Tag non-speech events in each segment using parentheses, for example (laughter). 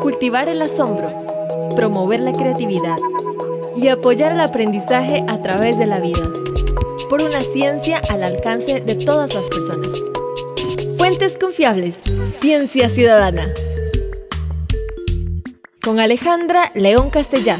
Cultivar el asombro, promover la creatividad y apoyar el aprendizaje a través de la vida. Por una ciencia al alcance de todas las personas. Fuentes confiables. Ciencia Ciudadana. Con Alejandra León Castellá.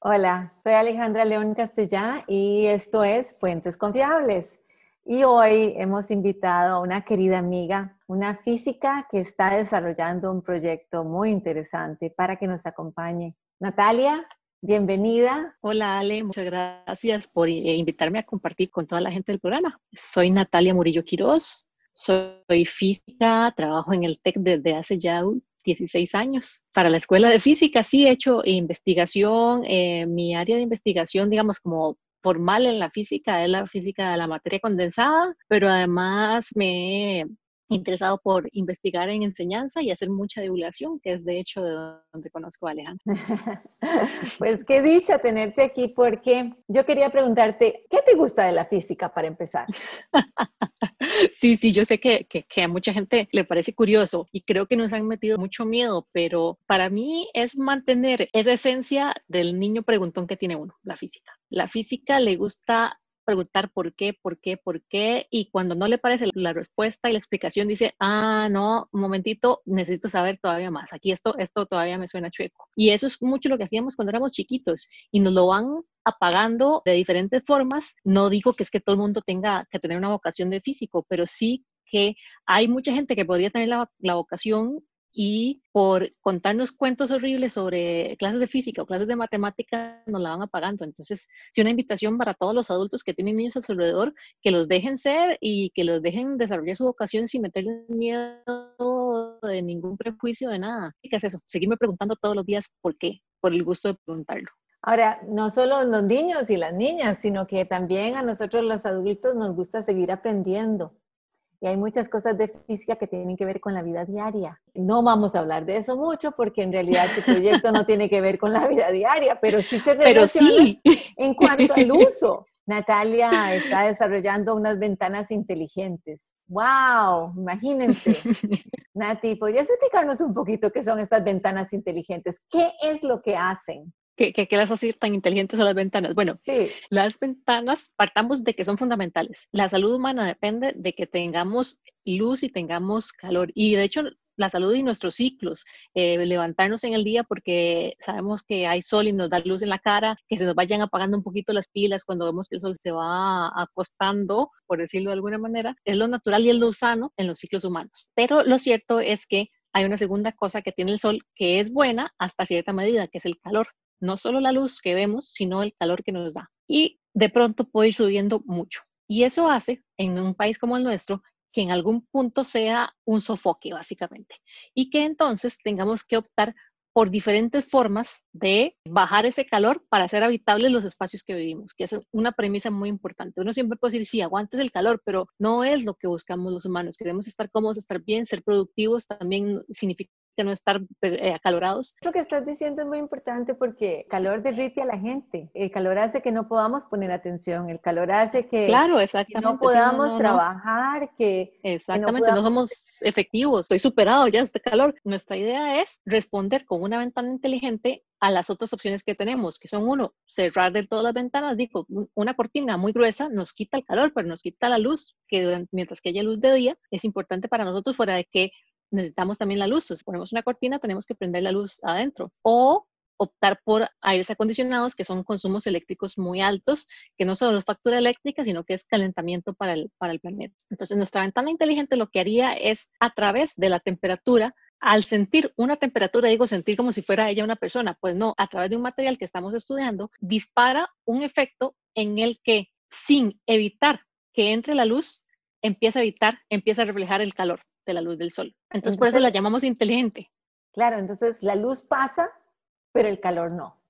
Hola, soy Alejandra León Castellá y esto es Fuentes Confiables. Y hoy hemos invitado a una querida amiga, una física que está desarrollando un proyecto muy interesante para que nos acompañe. Natalia, bienvenida. Hola Ale, muchas gracias por eh, invitarme a compartir con toda la gente del programa. Soy Natalia Murillo Quiroz, soy física, trabajo en el TEC desde hace ya 16 años. Para la escuela de física sí he hecho investigación, eh, mi área de investigación, digamos, como formal en la física es la física de la materia condensada, pero además me interesado por investigar en enseñanza y hacer mucha divulgación, que es de hecho de donde conozco a Alejandra. (laughs) pues qué dicha tenerte aquí, porque yo quería preguntarte, ¿qué te gusta de la física para empezar? (laughs) sí, sí, yo sé que, que, a mucha gente le parece curioso y creo que nos han metido mucho miedo, pero para mí es mantener esa esencia del niño preguntón que tiene uno, la física. La física le gusta preguntar por qué, por qué, por qué, y cuando no le parece la respuesta y la explicación dice, ah, no, un momentito, necesito saber todavía más, aquí esto, esto todavía me suena chueco. Y eso es mucho lo que hacíamos cuando éramos chiquitos y nos lo van apagando de diferentes formas. No digo que es que todo el mundo tenga que tener una vocación de físico, pero sí que hay mucha gente que podría tener la, la vocación y por contarnos cuentos horribles sobre clases de física o clases de matemática nos la van apagando. Entonces, sí, una invitación para todos los adultos que tienen niños a su alrededor, que los dejen ser y que los dejen desarrollar su vocación sin meterles miedo de ningún prejuicio de nada. ¿Y qué es eso? Seguirme preguntando todos los días por qué, por el gusto de preguntarlo. Ahora, no solo los niños y las niñas, sino que también a nosotros los adultos nos gusta seguir aprendiendo. Y hay muchas cosas de física que tienen que ver con la vida diaria. No vamos a hablar de eso mucho porque en realidad tu proyecto no tiene que ver con la vida diaria, pero sí se relaciona en cuanto al (laughs) uso. Natalia está desarrollando unas ventanas inteligentes. ¡Wow! Imagínense. (laughs) Nati, ¿podrías explicarnos un poquito qué son estas ventanas inteligentes? ¿Qué es lo que hacen? ¿Qué, qué, las hace tan inteligentes a las ventanas? Bueno, sí. las ventanas partamos de que son fundamentales. La salud humana depende de que tengamos luz y tengamos calor. Y de hecho, la salud y nuestros ciclos, eh, levantarnos en el día porque sabemos que hay sol y nos da luz en la cara, que se nos vayan apagando un poquito las pilas cuando vemos que el sol se va acostando, por decirlo de alguna manera, es lo natural y es lo sano en los ciclos humanos. Pero lo cierto es que hay una segunda cosa que tiene el sol que es buena hasta cierta medida, que es el calor no solo la luz que vemos, sino el calor que nos da. Y de pronto puede ir subiendo mucho. Y eso hace, en un país como el nuestro, que en algún punto sea un sofoque, básicamente. Y que entonces tengamos que optar por diferentes formas de bajar ese calor para hacer habitables los espacios que vivimos, que es una premisa muy importante. Uno siempre puede decir, sí, aguantes el calor, pero no es lo que buscamos los humanos. Queremos estar cómodos, estar bien, ser productivos, también significa que no estar eh, acalorados. Lo que estás diciendo es muy importante porque el calor derrite a la gente, el calor hace que no podamos poner atención, el calor hace que, claro, exactamente, no podamos trabajar, que... Exactamente, no, somos efectivos, estoy superado ya este calor. Nuestra idea es responder con una ventana inteligente a las otras opciones que tenemos, que son uno, cerrar de todas las ventanas, digo, una cortina muy gruesa nos quita el calor, pero nos quita la luz, que mientras que haya luz de día, es importante para nosotros fuera de que necesitamos también la luz. Si ponemos una cortina, tenemos que prender la luz adentro. O optar por aires acondicionados, que son consumos eléctricos muy altos, que no solo es factura eléctrica, sino que es calentamiento para el, para el planeta. Entonces, nuestra ventana inteligente lo que haría es, a través de la temperatura, al sentir una temperatura, digo sentir como si fuera ella una persona, pues no, a través de un material que estamos estudiando, dispara un efecto en el que, sin evitar que entre la luz, empieza a evitar, empieza a reflejar el calor de la luz del sol. Entonces, por eso la llamamos inteligente. Claro, entonces la luz pasa, pero el calor no.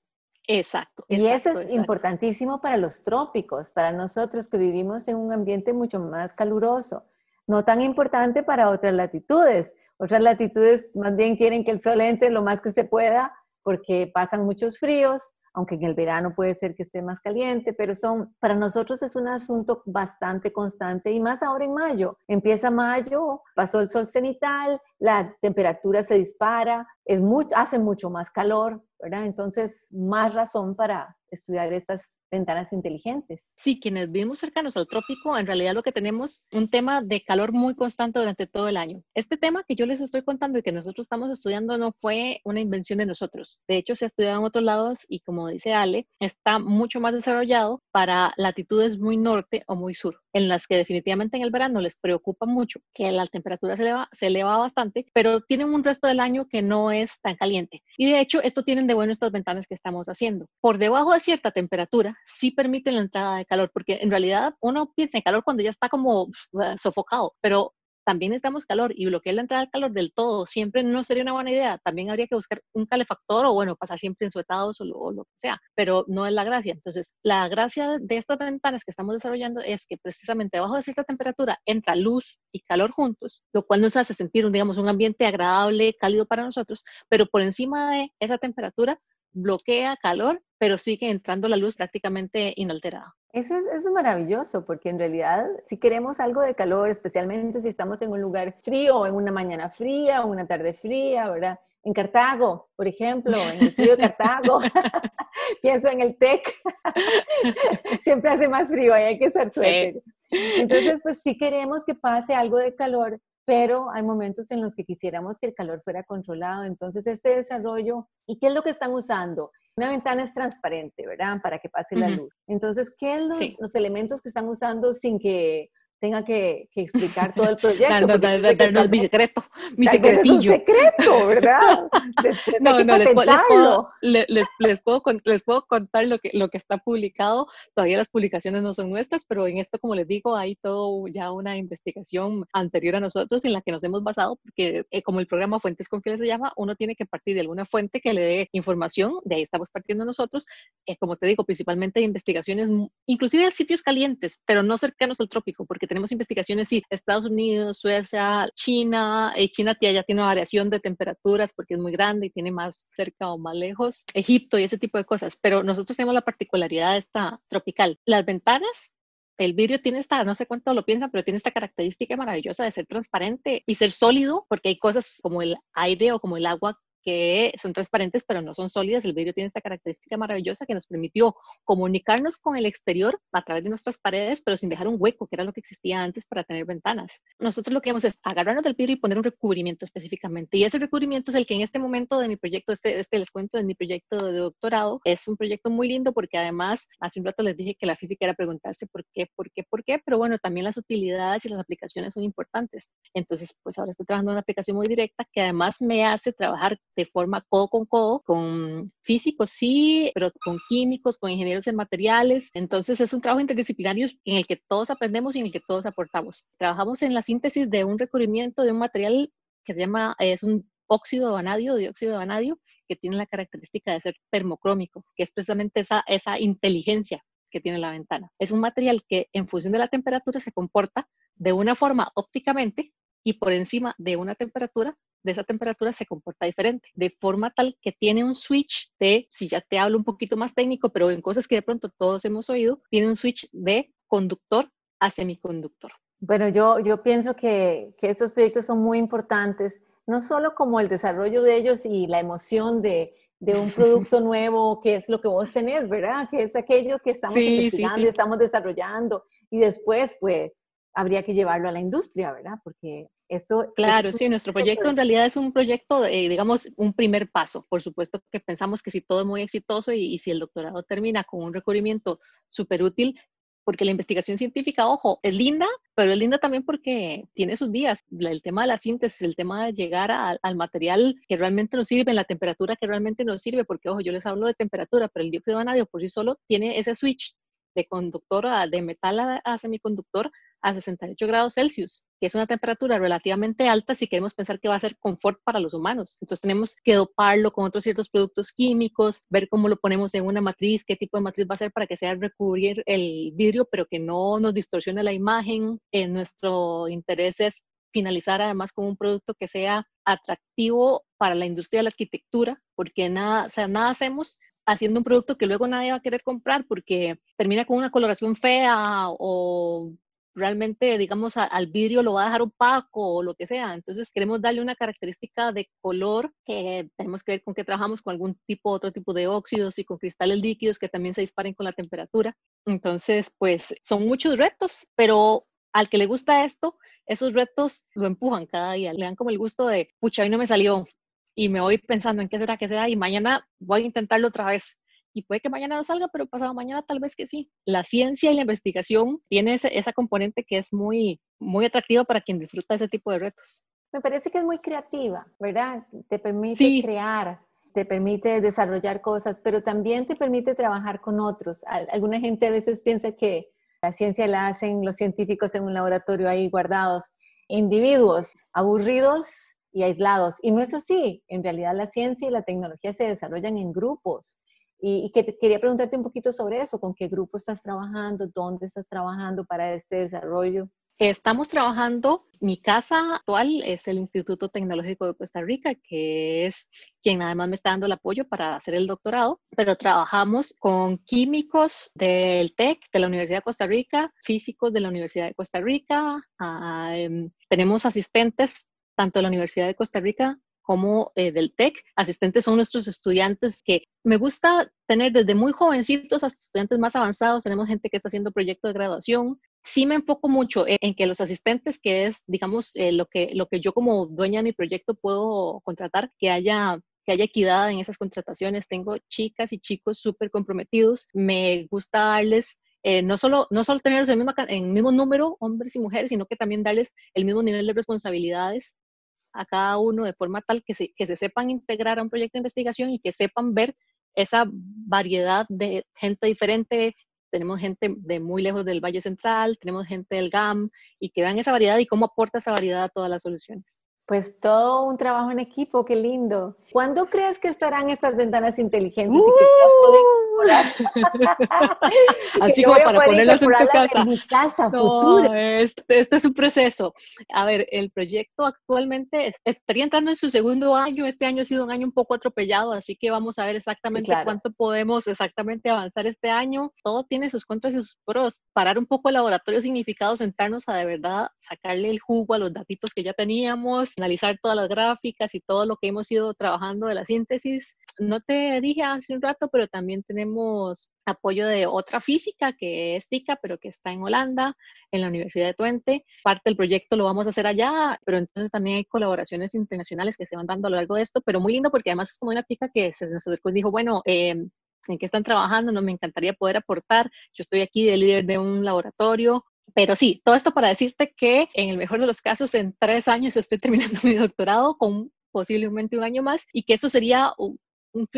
Exacto. y eso es importantísimo para los trópicos, para nosotros que vivimos en un ambiente mucho más caluroso. No tan importante para otras latitudes. Otras latitudes más bien quieren que el sol entre lo más que se pueda porque pasan muchos fríos. Aunque en el verano puede ser que esté más caliente, pero son, para nosotros es un asunto bastante constante y más ahora en mayo. Empieza mayo, pasó el sol cenital, la temperatura se dispara, es mucho, hace mucho más calor, ¿verdad? Entonces, más razón para estudiar estas ventanas inteligentes. Sí, quienes vivimos cercanos al trópico, en realidad lo que tenemos un tema de calor muy constante durante todo el año. Este tema que yo les estoy contando y que nosotros estamos estudiando no fue una invención de nosotros. De hecho, se ha estudiado en otros lados y como dice Ale, está mucho más desarrollado para latitudes muy norte o muy sur, en las que definitivamente en el verano les preocupa mucho que la temperatura se eleva, se eleva bastante, pero tienen un resto del año que no es tan caliente. Y de hecho, esto tienen de bueno estas ventanas que estamos haciendo. Por debajo de cierta temperatura, sí permiten la entrada de calor, porque en realidad uno piensa en calor cuando ya está como uh, sofocado, pero también necesitamos calor y bloquear la entrada del calor del todo siempre no sería una buena idea. También habría que buscar un calefactor o bueno, pasar siempre en suetados o lo, o lo, que sea, pero no es la gracia. Entonces, la gracia de estas ventanas que estamos desarrollando es que precisamente debajo de cierta temperatura entra luz y calor juntos, lo cual nos hace sentir, digamos, un ambiente agradable, cálido para nosotros, pero por encima de esa temperatura bloquea calor, pero sigue entrando la luz prácticamente inalterada. Eso es, eso es, maravilloso, porque en realidad si queremos algo de calor, especialmente si estamos en un lugar frío, en una mañana fría, o una tarde fría, ¿verdad? En Cartago, por ejemplo, en el frío de Cartago, (laughs) pienso en el TEC, (laughs) siempre hace más frío, ahí hay que ser suerte. Entonces, pues si queremos que pase algo de calor, pero hay momentos en los que quisiéramos que el calor fuera controlado. Entonces, este desarrollo, ¿y qué es lo que están usando? Una ventana es transparente, ¿verdad? Para que pase la luz. Entonces, ¿qué es los elementos que están usando sin que tenga que, explicar todo el (laughs) proyecto. Darnos mi secreto, mi secretillo. Es un secreto, ¿verdad? (laughs) no, no, les, puedo, les, les, puedo, les puedo contar lo que, lo que está publicado. Todavía las publicaciones no son nuestras, pero en esto, como les digo, hay todo ya una investigación anterior a nosotros en la que nos hemos basado, porque eh, como el programa Fuentes Confiables se llama, uno tiene que partir de alguna fuente que le dé información, de ahí estamos partiendo nosotros, eh, como te digo, principalmente de investigaciones, inclusive de sitios calientes, pero no cercanos al trópico, porque tenemos investigaciones, sí, Estados Unidos, Suecia, China, eh, China ya tiene una variación de temperaturas porque es muy grande y tiene más cerca o más lejos, Egipto y ese tipo de cosas, pero nosotros tenemos la particularidad de esta tropical. Las ventanas el vidrio tiene esta, no sé cuánto lo piensan, pero tiene esta característica maravillosa de ser transparente y ser sólido, porque hay cosas como el aire o como el agua que son transparentes pero no son sólidas. El vidrio tiene esta característica maravillosa que nos permitió comunicarnos con el exterior a través de nuestras paredes, pero sin dejar un hueco, que era lo que existía antes para tener ventanas. Nosotros lo que hacemos es agarrarnos del vidrio y poner un recubrimiento específicamente. Y ese recubrimiento es el que en este momento de mi proyecto, este, este les cuento de mi proyecto de doctorado, es un proyecto muy lindo porque además, hace un rato les dije que la física era preguntarse por qué, por qué, por qué, pero bueno, también las utilidades y las aplicaciones son importantes. Entonces, pues ahora estoy trabajando en una aplicación muy directa que además me hace trabajar de forma codo con codo, con físicos sí, pero con químicos, con ingenieros en materiales. Entonces es un trabajo interdisciplinario en el que todos aprendemos y en el que todos aportamos. Trabajamos en la síntesis de un recubrimiento de un material que se llama, es un óxido de vanadio, dióxido de vanadio, que tiene la característica de ser termocrómico, que es precisamente esa, esa inteligencia que tiene la ventana. Es un material que en función de la temperatura se comporta de una forma ópticamente y por encima de una temperatura de esa temperatura se comporta diferente, de forma tal que tiene un switch de, si ya te hablo un poquito más técnico, pero en cosas que de pronto todos hemos oído, tiene un switch de conductor a semiconductor. Bueno, yo, yo pienso que, que estos proyectos son muy importantes, no solo como el desarrollo de ellos y la emoción de, de un producto (laughs) nuevo, que es lo que vos tenés, ¿verdad? Que es aquello que estamos investigando estamos desarrollando. Y después, pues, habría que llevarlo a la industria, ¿verdad? Porque eso... Claro, sí, nuestro proyecto en realidad es un proyecto, digamos, un primer paso. Por supuesto que pensamos que si todo es muy exitoso y, si el doctorado termina con un recubrimiento súper útil, porque la investigación científica, ojo, es linda, pero es linda también porque tiene sus días. El tema de la síntesis, el tema de llegar al material que realmente nos sirve, la temperatura que realmente nos sirve, porque, ojo, yo les hablo de temperatura, pero el dióxido de vanadio por sí solo tiene ese switch de conductor a, de metal a semiconductor a 68 grados Celsius, que es una temperatura relativamente alta si queremos pensar que va a ser confort para los humanos. Entonces tenemos que doparlo con otros ciertos productos químicos, ver cómo lo ponemos en una matriz, qué tipo de matriz va a ser para que sea recubrir el vidrio, pero que no nos distorsione la imagen. En nuestro interés es finalizar además con un producto que sea atractivo para la industria de la arquitectura, porque nada, o sea, nada hacemos haciendo un producto que luego nadie va a querer comprar porque termina con una coloración fea o realmente, digamos, al vidrio lo va a dejar opaco o lo que sea. Entonces queremos darle una característica de color que tenemos que ver con que trabajamos con algún tipo, otro tipo de óxidos y con cristales líquidos que también se disparen con la temperatura. Entonces, pues son muchos retos, pero al que le gusta esto, esos retos lo empujan cada día, le dan como el gusto de, pucha, hoy no me salió y me voy pensando en qué será, qué será y mañana voy a intentarlo otra vez y puede que mañana no salga, pero pasado mañana tal vez que sí. La ciencia y la investigación tiene esa componente que es muy, muy atractiva para quien disfruta ese tipo de retos. Me parece que es muy creativa, ¿verdad? Te permite crear, te permite desarrollar cosas, pero también te permite trabajar con otros. Alguna gente a veces piensa que la ciencia la hacen los científicos en un laboratorio ahí guardados, individuos aburridos y aislados. Y no es así. En realidad la ciencia y la tecnología se desarrollan en grupos y, que quería preguntarte un poquito sobre eso, con qué grupo estás trabajando, dónde estás trabajando para este desarrollo. Estamos trabajando, mi casa actual es el Instituto Tecnológico de Costa Rica, que es quien además me está dando el apoyo para hacer el doctorado, pero trabajamos con químicos del TEC, de la Universidad de Costa Rica, físicos de la Universidad de Costa Rica, ah, em, tenemos asistentes tanto de la Universidad de Costa Rica como eh, del TEC. Asistentes son nuestros estudiantes que me gusta tener desde muy jovencitos hasta estudiantes más avanzados. Tenemos gente que está haciendo proyectos de graduación. Sí me enfoco mucho en, que los asistentes, que es, digamos, eh, lo, que, lo que yo como dueña de mi proyecto puedo contratar, que haya que haya equidad en esas contrataciones. Tengo chicas y chicos súper comprometidos. Me gusta darles eh, no, solo, no solo tenerlos el mismo, en el mismo número, hombres y mujeres, sino que también darles el mismo nivel de responsabilidades a cada uno de forma tal que se, que se sepan integrar a un proyecto de investigación y que sepan ver esa variedad de gente diferente. Tenemos gente de muy lejos del Valle Central, tenemos gente del GAM y que vean esa variedad y cómo aporta esa variedad a todas las soluciones. Pues todo un trabajo en equipo, qué lindo. ¿Cuándo crees que estarán estas ventanas inteligentes? Uh, (laughs) Así como para ponerlas en tu casa. En mi casa futura. Este, este, es un proceso. A ver, el proyecto actualmente estaría entrando en su segundo año. Este año ha sido un año un poco atropellado, así que vamos a ver exactamente cuánto podemos exactamente avanzar este año. Todo tiene sus contras y sus pros. Parar un poco el laboratorio significado sentarnos a de verdad sacarle el jugo a los datitos que ya teníamos, analizar todas las gráficas y todo lo que hemos ido trabajando de la síntesis. No te dije hace un rato, pero también tenemos apoyo de otra física que es TICA, pero que está en Holanda, en la Universidad de Twente. Parte del proyecto lo vamos a hacer allá, pero entonces también hay colaboraciones internacionales que se van dando a lo largo de esto, pero muy lindo porque además es como una TICA que se nos acercó y dijo, bueno, em, ¿en qué están trabajando? No me encantaría poder aportar. Yo estoy aquí de líder de un laboratorio, pero sí, todo esto para decirte que en el mejor de los casos, en tres años estoy (laughs) terminando mi doctorado con posiblemente un año más y que eso sería un,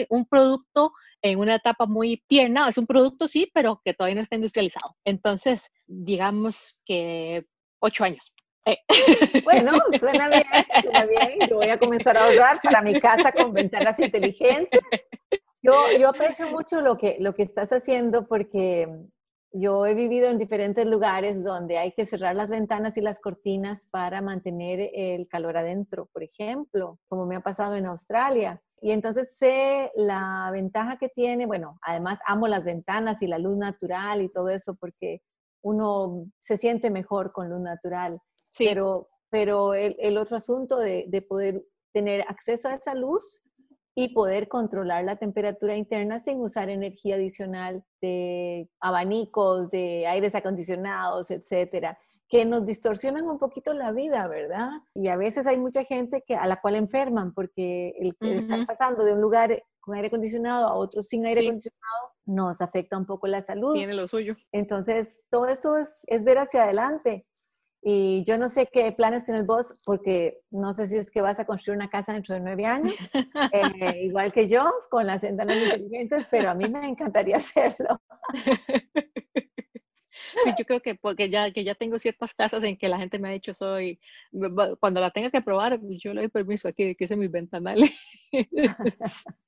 un, producto en una etapa muy tierna. Es un producto, sí, pero que todavía no está industrializado. Entonces, digamos que ocho años. Eh. (laughs) Bueno, suena bien, suena bien. Yo voy a comenzar a ahorrar para mi casa con ventanas inteligentes. Yo, yo aprecio mucho lo que, lo que estás haciendo porque yo he vivido en diferentes lugares donde hay que cerrar las ventanas y las cortinas para mantener el calor adentro, por ejemplo, como me ha pasado en Australia. Y entonces sé la ventaja que tiene, bueno, además amo las ventanas y la luz natural y todo eso porque uno se siente mejor con luz natural. Pero, pero el, otro asunto de, de poder tener acceso a esa luz y poder controlar la temperatura interna sin usar energía adicional de abanicos, de aires acondicionados, etcétera, que nos distorsionan un poquito la vida, ¿verdad? Y a veces hay mucha gente que, a la cual enferman porque el que está pasando de un lugar con aire acondicionado a otro sin aire acondicionado nos afecta un poco la salud. Tiene lo suyo. Entonces, todo esto es, es ver hacia adelante. Y yo no sé qué planes tienes vos, porque no sé si es que vas a construir una casa dentro de nueve años, (laughs) eh, igual que yo, con las ventanas inteligentes, pero a mí me encantaría (laughs) hacerlo. Sí, yo creo que porque ya, que ya tengo ciertas casas en que la gente me ha dicho soy, cuando la tenga que probar, yo le doy permiso aquí que use mis ventanales. (laughs)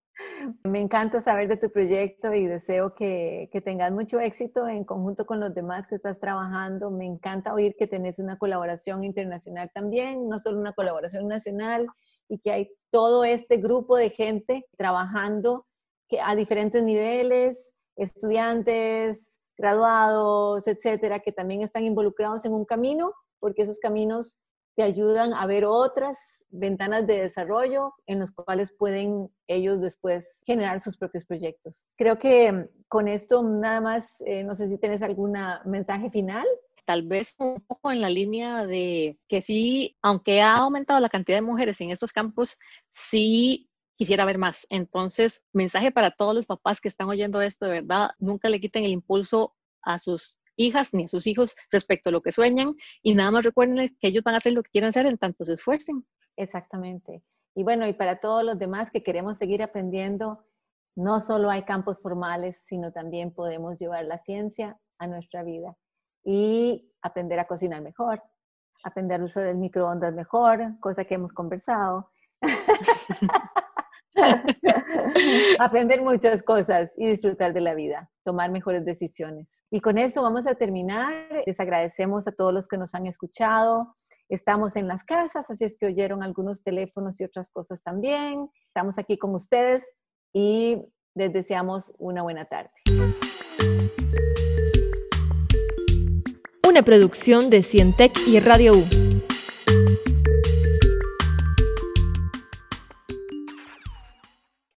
Me encanta saber de tu proyecto y deseo que, que, tengas mucho éxito en conjunto con los demás que estás trabajando. Me encanta oír que tenés una colaboración internacional también, no solo una colaboración nacional, y que hay todo este grupo de gente trabajando que a diferentes niveles, estudiantes, graduados, etcétera, que también están involucrados en un camino, porque esos caminos te ayudan a ver otras ventanas de desarrollo en los cuales pueden ellos después generar sus propios proyectos. Creo que con esto nada más, eh, no sé si tienes algún mensaje final tal vez un poco en la línea de que sí, aunque ha aumentado la cantidad de mujeres en estos campos, sí quisiera ver más. Entonces, mensaje para todos los papás que están oyendo esto, de verdad, nunca le quiten el impulso a sus hijas ni a sus hijos respecto a lo que sueñan y nada más recuerden que ellos van a hacer lo que quieran hacer en tanto se esfuercen. Exactamente. Y bueno, y para todos los demás que queremos seguir aprendiendo, no solo hay campos formales, sino también podemos llevar la ciencia a nuestra vida y aprender a cocinar mejor, aprender a usar el microondas mejor, cosa que hemos conversado. (laughs) (laughs) aprender muchas cosas y disfrutar de la vida, tomar mejores decisiones. Y con eso vamos a terminar. Les agradecemos a todos los que nos han escuchado. Estamos en las casas, así es que oyeron algunos teléfonos y otras cosas también. Estamos aquí con ustedes y les deseamos una buena tarde. Una producción de Cientec y Radio U.